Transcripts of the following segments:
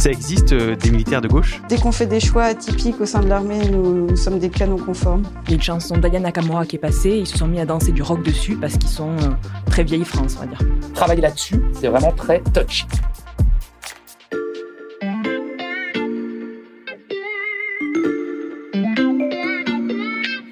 Ça existe euh, des militaires de gauche? Dès qu'on fait des choix atypiques au sein de l'armée, nous, nous sommes des canons conformes. Il y a une chanson d'Aya Nakamura qui est passée, ils se sont mis à danser du rock dessus parce qu'ils sont euh, très vieille France, on va dire. Travailler là-dessus, c'est vraiment très touchy.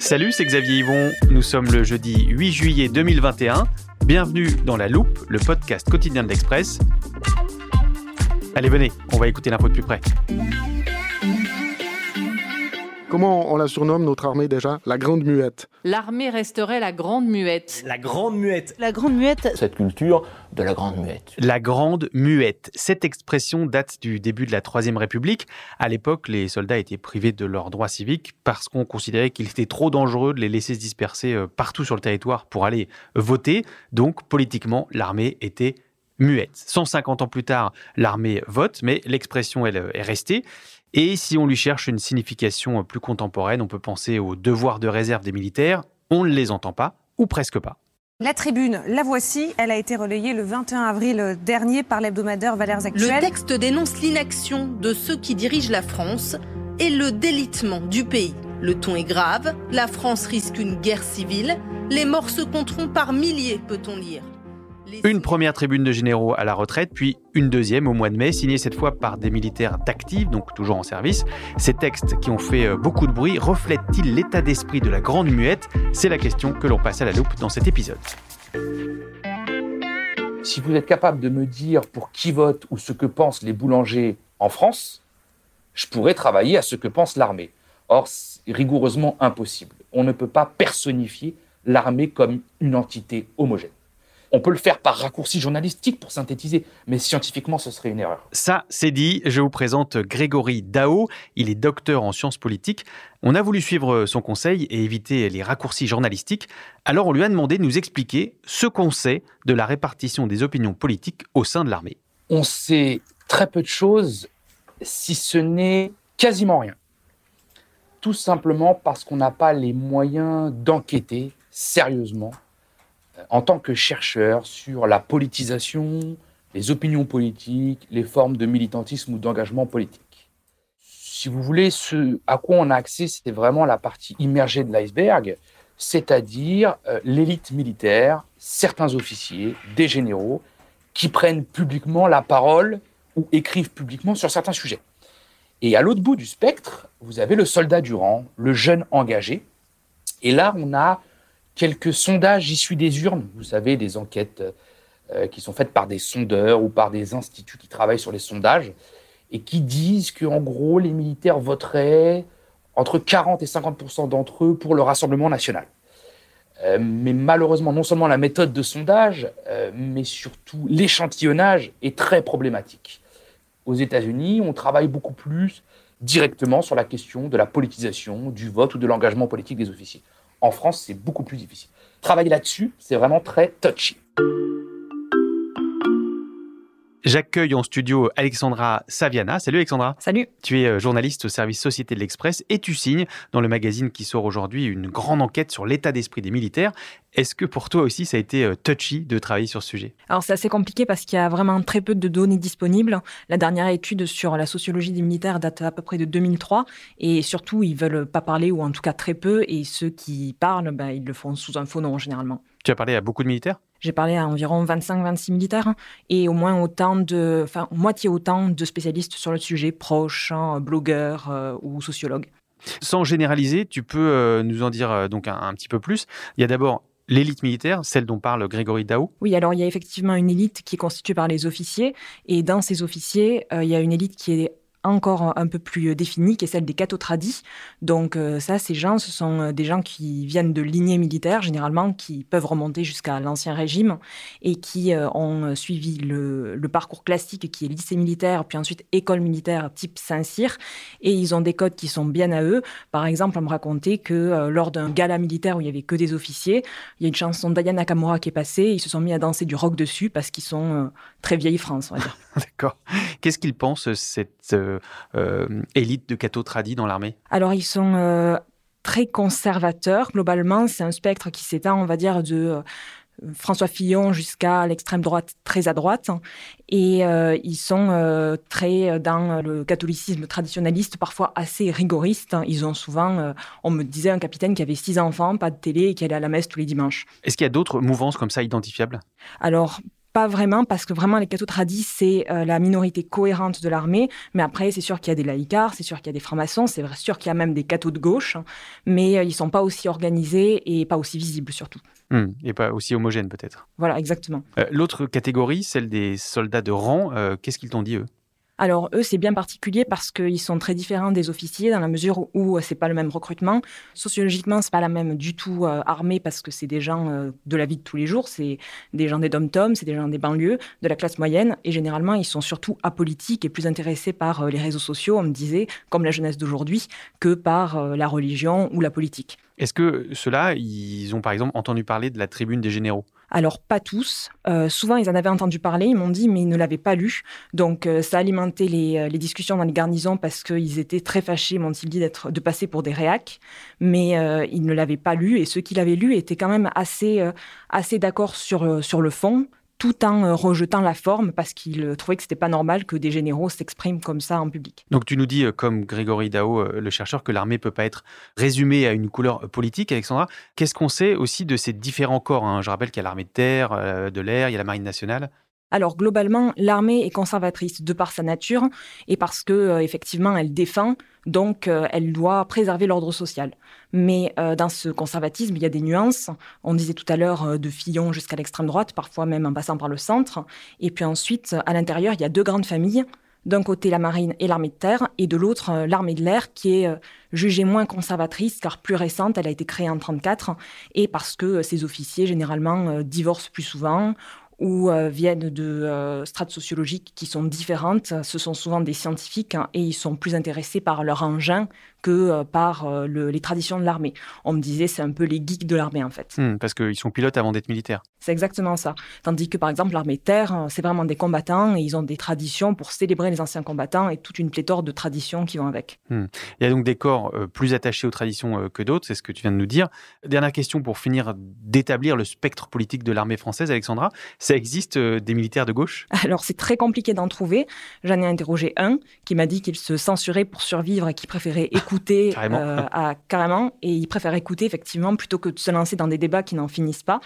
Salut, c'est Xavier Yvon. Nous sommes le jeudi 8 juillet 2021. Bienvenue dans La Loupe, le podcast quotidien de l'Express. Allez, venez, on va écouter l'info de plus près. Comment on la surnomme, notre armée déjà? La Grande Muette. L'armée resterait la grande muette. La grande muette. La grande muette, Cette culture de la grande muette. La Grande Muette. Cette expression date du début de la Troisième République. À l'époque, les soldats étaient privés de leurs droits civiques parce qu'on considérait qu'il était trop dangereux de les laisser se disperser euh, partout sur le territoire pour aller voter. Donc, politiquement, l'armée était muette. 150 ans plus tard, l'armée vote, mais l'expression, elle, est restée. Et si on lui cherche une signification plus contemporaine, on peut penser aux devoirs de réserve des militaires. On ne les entend pas, ou presque pas. La tribune, la voici. Elle a été relayée le 21 avril dernier par l'hebdomadaire Valeurs Le Actuelles. texte dénonce l'inaction de ceux qui dirigent la France et le délitement du pays. Le ton est grave, la France risque une guerre civile, les morts se compteront par milliers, peut-on lire. Une première tribune de généraux à la retraite, puis une deuxième au mois de mai, signée cette fois par des militaires d'actifs, donc toujours en service. Ces textes qui ont fait euh, beaucoup de bruit reflètent-ils l'état d'esprit de la Grande Muette? C'est la question que l'on passe à la loupe dans cet épisode. Si vous êtes capable de me dire pour qui vote ou ce que pensent les boulangers en France, je pourrais travailler à ce que pense l'armée. Or, c'est rigoureusement impossible. On ne peut pas personnifier l'armée comme une entité homogène. On peut le faire par raccourci journalistique pour synthétiser, mais scientifiquement, ce serait une erreur. Ça, c'est dit. Je vous présente Grégory Dao. Il est docteur en sciences politiques. On a voulu suivre son conseil et éviter les raccourcis journalistiques. Alors, on lui a demandé de nous expliquer ce qu'on sait de la répartition des opinions politiques au sein de l'armée. on sait très peu de choses, si ce n'est quasiment rien. Tout simplement parce qu'on n'a pas les moyens d'enquêter sérieusement en tant que chercheur sur la politisation, les opinions politiques, les formes de militantisme ou d'engagement politique. Si vous voulez, ce à quoi on a accès, c'était vraiment la partie immergée de l'iceberg, c'est-à-dire euh, l'élite militaire, certains officiers, des généraux, qui prennent publiquement la parole ou écrivent publiquement sur certains sujets. Et à l'autre bout du spectre, vous avez le soldat du rang, le jeune engagé. Et là, on a quelques sondages issus des urnes, vous savez, des enquêtes euh, qui sont faites par des sondeurs ou par des instituts qui travaillent sur les sondages, et qui disent qu'en gros, les militaires voteraient entre 40 et 50% d'entre eux pour le Rassemblement national. Euh, mais malheureusement, non seulement la méthode de sondage, euh, mais surtout l'échantillonnage est très problématique. Aux États-Unis, on travaille beaucoup plus directement sur la question de la politisation, du vote ou de l'engagement politique des officiers. En France, c'est beaucoup plus difficile. Travailler là-dessus, c'est vraiment très touchy. J'accueille en studio Alexandra Saviana. Salut Alexandra. Salut. Tu es euh, journaliste au service Société de l'Express et tu signes dans le magazine qui sort aujourd'hui une grande enquête sur l'état d'esprit des militaires. Est-ce que pour toi aussi ça a été euh, touchy de travailler sur ce sujet? Alors c'est assez compliqué parce qu'il y a vraiment très peu de données disponibles. La dernière étude sur la sociologie des militaires date à peu près de 2003 et surtout ils veulent pas parler ou en tout cas très peu et ceux qui parlent, ben, ils le font sous un faux nom généralement. Tu as parlé à beaucoup de militaires? J'ai parlé à environ 25-26 militaires et au moins autant de, enfin, moitié autant de spécialistes sur le sujet, proches, hein, blogueurs euh, ou sociologues. Sans généraliser, tu peux euh, nous en dire euh, donc un, petit peu plus. Il y a d'abord l'élite militaire, celle dont parle Grégory Dao Oui, alors il y a effectivement une élite qui est constituée par les officiers, et dans ces officiers, il y a une élite qui est encore un peu plus définie, qui est celle des catotradis. Donc euh, ça, ces gens, ce sont euh, des gens qui viennent de lignées militaires, généralement, qui peuvent remonter jusqu'à l'Ancien Régime et qui euh, ont suivi le, parcours classique qui est lycée militaire, puis ensuite école militaire type Saint-Cyr. Et ils ont des codes qui sont bien à eux. Par exemple, on me racontait que lors d'un gala militaire où il y avait que des officiers, il y a une chanson d'Ayana Nakamura qui est passée, ils se sont mis à danser du rock dessus parce qu'ils sont très vieille France, on va dire. D'accord. Qu'est-ce qu'ils pensent, cette euh, élite de Cato Tradi dans l'armée Alors, ils sont euh, très conservateurs. Globalement, c'est un spectre qui s'étend, on va dire, de euh, François Fillon jusqu'à l'extrême droite très à droite. Et ils sont très dans le catholicisme traditionnaliste, parfois assez rigoriste. Ils ont souvent, on me disait, un capitaine qui avait six enfants, pas de télé et qui allait à la messe tous les dimanches. Est-ce qu'il y a d'autres mouvances comme ça identifiables? Alors, pas vraiment, parce que vraiment, les tradis, c'est euh, la minorité cohérente de l'armée. Mais après, c'est sûr qu'il y a des laïcars, c'est sûr qu'il y a des francs-maçons, c'est sûr qu'il y a même des cathos de gauche, mais euh, ils sont pas aussi organisés et pas aussi visibles, surtout. Hmm, et pas aussi homogènes, peut-être. Voilà, exactement. Euh, l'autre catégorie, celle des soldats de rang, qu'est-ce qu'ils t'ont dit, eux? Alors eux, c'est bien particulier parce qu'ils sont très différents des officiers dans la mesure où euh, c'est pas le même recrutement. Sociologiquement, c'est pas la même du tout euh, armée parce que c'est des gens euh, de la vie de tous les jours, c'est des gens des dom-toms, c'est des gens des banlieues, de la classe moyenne et généralement ils sont surtout apolitiques et plus intéressés par les réseaux sociaux, on me disait, comme la jeunesse d'aujourd'hui, que par la religion ou la politique. Est-ce que ceux-là, ils ont par exemple entendu parler de la tribune des généraux? Alors, pas tous. Euh, souvent, ils en avaient entendu parler, ils m'ont dit, mais ils ne l'avaient pas lu. Donc, euh, ça alimentait les, euh, les, discussions dans les garnisons parce qu'ils étaient très fâchés, m'ont-ils dit, d'être, de passer pour des réacs. Mais ils ne l'avaient pas lu et ceux qui l'avaient lu étaient quand même assez, assez d'accord sur, sur le fond tout en euh, rejetant la forme parce qu'il euh, trouvait que c'était pas normal que des généraux s'expriment comme ça en public. Donc tu nous dis, euh, comme Grégory Dao, le chercheur, que l'armée peut pas être résumée à une couleur politique, Alexandra. Qu'est-ce qu'on sait aussi de ces différents corps hein? Je rappelle qu'il y a l'armée de terre, de l'air, il y a la marine nationale. Alors globalement, l'armée est conservatrice de par sa nature et parce que effectivement elle défend, donc elle doit préserver l'ordre social. Mais euh, dans ce conservatisme, il y a des nuances. On disait tout à l'heure euh, de Fillon jusqu'à l'extrême droite, parfois même en passant par le centre. Et puis ensuite, à l'intérieur, il y a deux grandes familles. D'un côté, la marine et l'armée de terre, et de l'autre, euh, l'armée de l'air, qui est jugée moins conservatrice, car plus récente, elle a été créée en 1934, et parce que ces officiers, généralement, divorcent plus souvent, ou viennent de strates sociologiques qui sont différentes. Ce sont souvent des scientifiques hein, et ils sont plus intéressés par leur engin que euh, par euh, les traditions de l'armée. On me disait c'est un peu les geeks de l'armée en fait. Hmm, parce qu'ils sont pilotes avant d'être militaires. C'est exactement ça. Tandis que par exemple l'armée de terre, euh, c'est vraiment des combattants et ils ont des traditions pour célébrer les anciens combattants et toute une pléthore de traditions qui vont avec. Hmm. Il y a donc des corps plus attachés aux traditions que d'autres, c'est ce que tu viens de nous dire. Dernière question pour finir d'établir le spectre politique de l'armée française, Alexandra. Ça existe des militaires de gauche? Alors c'est très compliqué d'en trouver. J'en ai interrogé un qui m'a dit qu'il se censurait pour survivre et qui préférait écouter carrément. Euh, à, carrément, et ils préfèrent écouter effectivement plutôt que de se lancer dans des débats qui n'en finissent pas.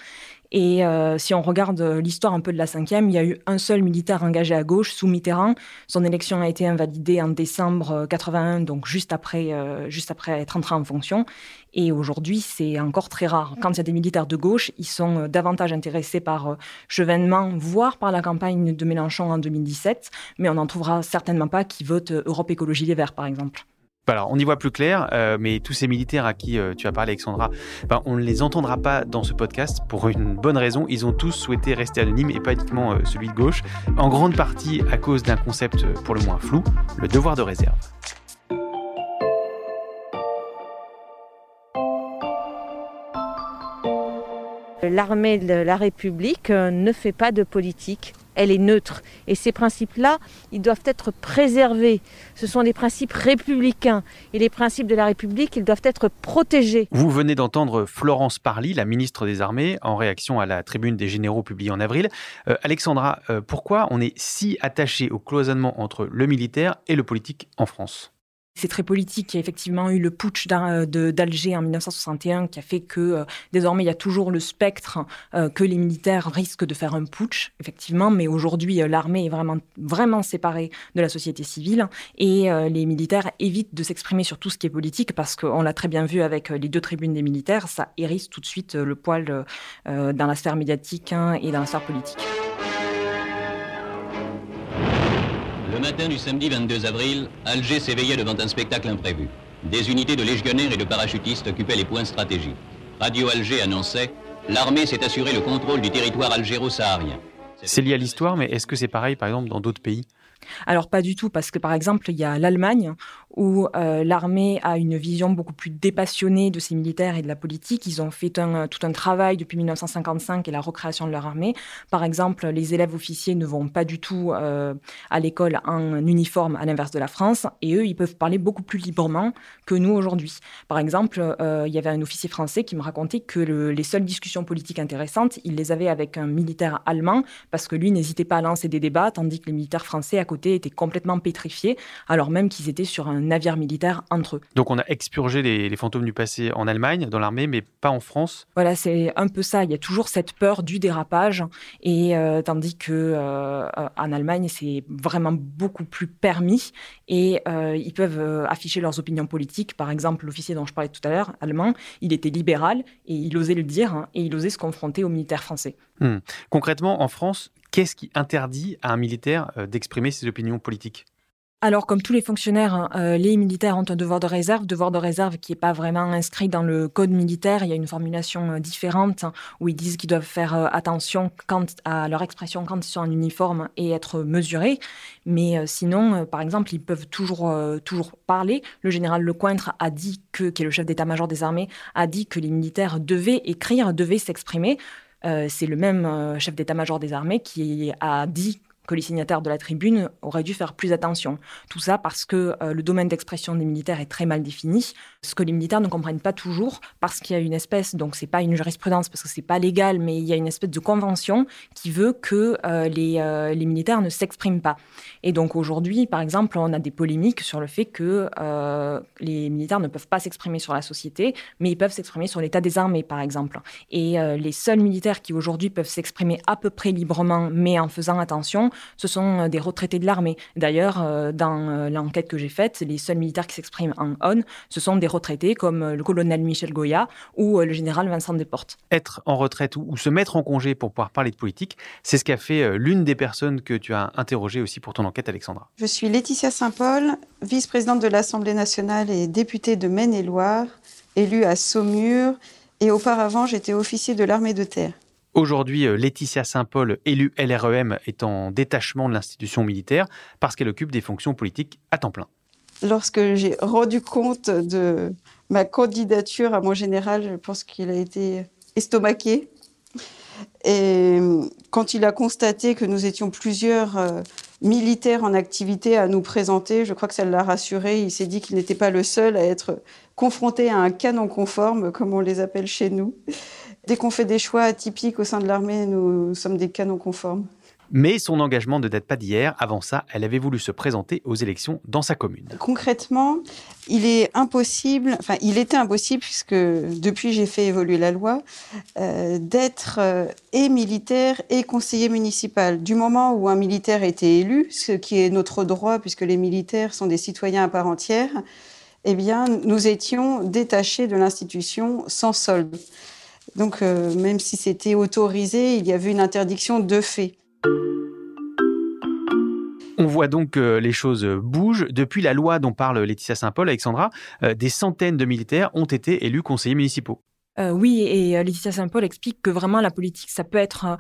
Et euh, si on regarde l'histoire un peu de la cinquième, il y a eu un seul militaire engagé à gauche sous Mitterrand. Son élection a été invalidée en décembre 81, donc juste après, euh, juste après être entré en fonction. Et aujourd'hui, c'est encore très rare. Quand il y a des militaires de gauche, ils sont davantage intéressés par Chevènement, voire par la campagne de Mélenchon en 2017, mais on n'en trouvera certainement pas qui votent Europe Écologie Les Verts, par exemple. Alors, on y voit plus clair, euh, mais tous ces militaires à qui euh, tu as parlé, Alexandra, ben, on ne les entendra pas dans ce podcast pour une bonne raison. Ils ont tous souhaité rester anonymes et pas uniquement euh, celui de gauche, en grande partie à cause d'un concept pour le moins flou, le devoir de réserve. L'armée de la République ne fait pas de politique elle est neutre. Et ces principes-là, ils doivent être préservés. Ce sont des principes républicains. Et les principes de la République, ils doivent être protégés. Vous venez d'entendre Florence Parly, la ministre des Armées, en réaction à la tribune des généraux publiée en avril. Euh, Alexandra, euh, pourquoi on est si attaché au cloisonnement entre le militaire et le politique en France? C'est très politique. Il y a effectivement eu le putsch d'Alger en 1961 qui a fait que euh, désormais il y a toujours le spectre euh, que les militaires risquent de faire un putsch, effectivement. Mais aujourd'hui, euh, l'armée est vraiment, vraiment séparée de la société civile et les militaires évitent de s'exprimer sur tout ce qui est politique parce qu'on l'a très bien vu avec les deux tribunes des militaires. Ça hérisse tout de suite le poil dans la sphère médiatique hein, et dans la sphère politique. Le matin du samedi 22 avril, Alger s'éveillait devant un spectacle imprévu. Des unités de légionnaires et de parachutistes occupaient les points stratégiques. Radio Alger annonçait L'armée s'est assuré le contrôle du territoire algéro-saharien. C'est lié à l'histoire, mais est-ce que c'est pareil, par exemple, dans d'autres pays? Alors pas du tout, parce que par exemple, il y a l'Allemagne où euh, l'armée a une vision beaucoup plus dépassionnée de ses militaires et de la politique. Ils ont fait tout un travail depuis 1955 et la recréation de leur armée. Par exemple, les élèves officiers ne vont pas du tout euh, à l'école en uniforme, à l'inverse de la France, et eux, ils peuvent parler beaucoup plus librement que nous aujourd'hui. Par exemple, euh, il y avait un officier français qui me racontait que les seules discussions politiques intéressantes, il les avait avec un militaire allemand, parce que lui n'hésitait pas à lancer des débats, tandis que les militaires français à côté étaient complètement pétrifiés, alors même qu'ils étaient sur un navire militaire entre eux. Donc on a expurgé les, fantômes du passé en Allemagne, dans l'armée, mais pas en France Voilà, c'est un peu ça. Il y a toujours cette peur du dérapage, et euh, tandis que euh, en Allemagne, c'est vraiment beaucoup plus permis, et euh, ils peuvent afficher leurs opinions politiques. Par exemple, l'officier dont je parlais tout à l'heure, allemand, il était libéral, et il osait le dire, hein, et il osait se confronter aux militaires français. Hmm. Concrètement, en France, qu'est-ce qui interdit à un militaire d'exprimer ses opinions politiques? Alors, comme tous les fonctionnaires, hein, euh, les militaires ont un devoir de réserve, devoir de réserve qui n'est pas vraiment inscrit dans le code militaire. Il y a une formulation euh, différente où ils disent qu'ils doivent faire euh, attention quant à leur expression quand ils sont en uniforme et être mesurés. Mais sinon, par exemple, ils peuvent toujours, toujours parler. Le général Lecointre a dit que, qui est le chef d'état-major des armées, a dit que les militaires devaient écrire, devaient s'exprimer. c'est le même chef d'état-major des armées qui a dit que les signataires de la tribune auraient dû faire plus attention. Tout ça parce que euh, le domaine d'expression des militaires est très mal défini, ce que les militaires ne comprennent pas toujours, parce qu'il y a une espèce, donc c'est pas une jurisprudence parce que c'est pas légal, mais il y a une espèce de convention qui veut que euh, les, euh, les, militaires ne s'expriment pas. Et donc aujourd'hui, par exemple, on a des polémiques sur le fait que les militaires ne peuvent pas s'exprimer sur la société, mais ils peuvent s'exprimer sur l'état des armées, par exemple. Et les seuls militaires qui aujourd'hui peuvent s'exprimer à peu près librement, mais en faisant attention, ce sont euh, des retraités de l'armée. D'ailleurs, euh, dans euh, l'enquête que j'ai faite, les seuls militaires qui s'expriment en on, ce sont des retraités comme le colonel Michel Goya ou le général Vincent Desportes. Être en retraite ou se mettre en congé pour pouvoir parler de politique, c'est ce qu'a fait l'une des personnes que tu as interrogées aussi pour ton enquête, Alexandra. Je suis Laetitia Saint-Paul, vice-présidente de l'Assemblée nationale et députée de Maine-et-Loire, élue à Saumur, et auparavant j'étais officier de l'armée de terre. Aujourd'hui, euh, Laetitia Saint-Paul, élue LREM, est en détachement de l'institution militaire parce qu'elle occupe des fonctions politiques à temps plein. Lorsque j'ai rendu compte de ma candidature à mon général, je pense qu'il a été estomaqué. Et quand il a constaté que nous étions plusieurs euh, militaires en activité à nous présenter, je crois que ça l'a rassuré. Il s'est dit qu'il n'était pas le seul à être confronté à un canon conforme, comme on les appelle chez nous. Dès qu'on fait des choix atypiques au sein de l'armée, nous sommes des canons conformes. Mais son engagement ne date pas d'hier. Avant ça, elle avait voulu se présenter aux élections dans sa commune. Concrètement, il est impossible, enfin, il était impossible, puisque depuis j'ai fait évoluer la loi, euh, d'être euh, et militaire et conseiller municipal. Du moment où un militaire était élu, ce qui est notre droit, puisque les militaires sont des citoyens à part entière, eh bien, nous étions détachés de l'institution sans solde. Donc, euh, même si c'était autorisé, il y avait une interdiction de fait. On voit donc que les choses bougent. Depuis la loi dont parle Laetitia Saint-Paul, Alexandra, euh, des centaines de militaires ont été élus conseillers municipaux. Euh, oui, et Laetitia Saint-Paul explique que vraiment la politique, ça peut être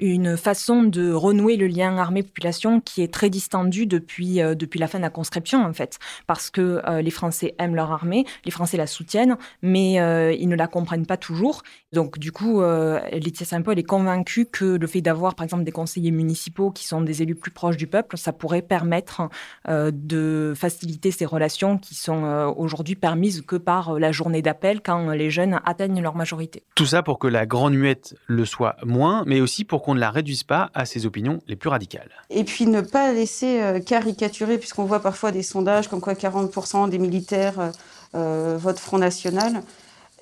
une façon de renouer le lien armée-population qui est très distendu depuis, euh, depuis la fin de la conscription, en fait. Parce que euh, les Français aiment leur armée, les Français la soutiennent, mais euh, ils ne la comprennent pas toujours. Donc, du coup, Laetitia Saint-Paul est convaincue que le fait d'avoir, par exemple, des conseillers municipaux qui sont des élus plus proches du peuple, ça pourrait permettre de faciliter ces relations qui sont aujourd'hui permises que par la journée d'appel quand les jeunes atteignent leur majorité. Tout ça pour que la Grande Muette le soit moins, mais aussi pour qu'on ne la réduise pas à ses opinions les plus radicales. Et puis ne pas laisser euh, caricaturer, puisqu'on voit parfois des sondages comme quoi 40% des militaires euh, euh, votent Front National.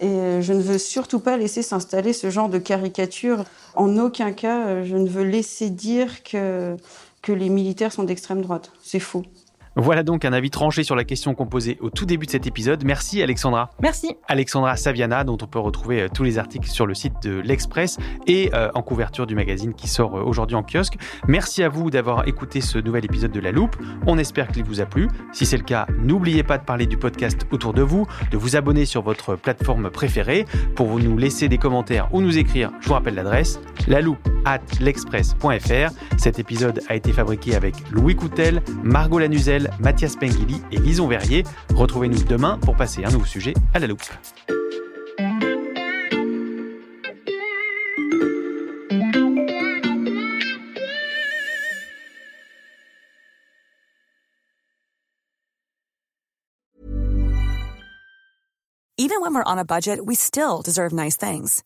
Et je ne veux surtout pas laisser s'installer ce genre de caricature. En aucun cas, je ne veux laisser dire que, que les militaires sont d'extrême droite. C'est faux. Voilà donc un avis tranché sur la question qu'on posait au tout début de cet épisode. Merci Alexandra. Merci. Alexandra Saviana, dont on peut retrouver euh, tous les articles sur le site de l'Express et euh, en couverture du magazine qui sort euh, aujourd'hui en kiosque. Merci à vous d'avoir écouté ce nouvel épisode de La Loupe. On espère qu'il vous a plu. Si c'est le cas, n'oubliez pas de parler du podcast autour de vous, de vous abonner sur votre plateforme préférée pour nous laisser des commentaires ou nous écrire. Je vous rappelle l'adresse la loupe at l'express.fr. Cet épisode a été fabriqué avec Louis Coutel, Margot Lanuzel, Mathias Pengili et Lison Verrier. Retrouvez-nous demain pour passer un nouveau sujet à la loupe. Even when we're on a budget, we still deserve nice things.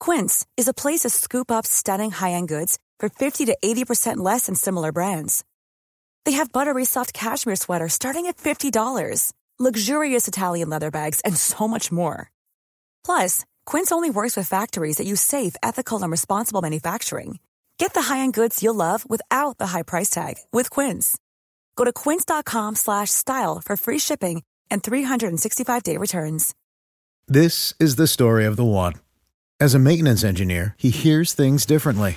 Quince is a place to scoop up stunning high-end goods for 50 to 80% less than similar brands. They have buttery soft cashmere sweaters starting at $50, luxurious Italian leather bags, and so much more. Plus, Quince only works with factories that use safe, ethical, and responsible manufacturing. Get the high-end goods you'll love without the high price tag with Quince. Go to quince.com/style for free shipping and 365-day returns. This is the story of the one. As a maintenance engineer, he hears things differently.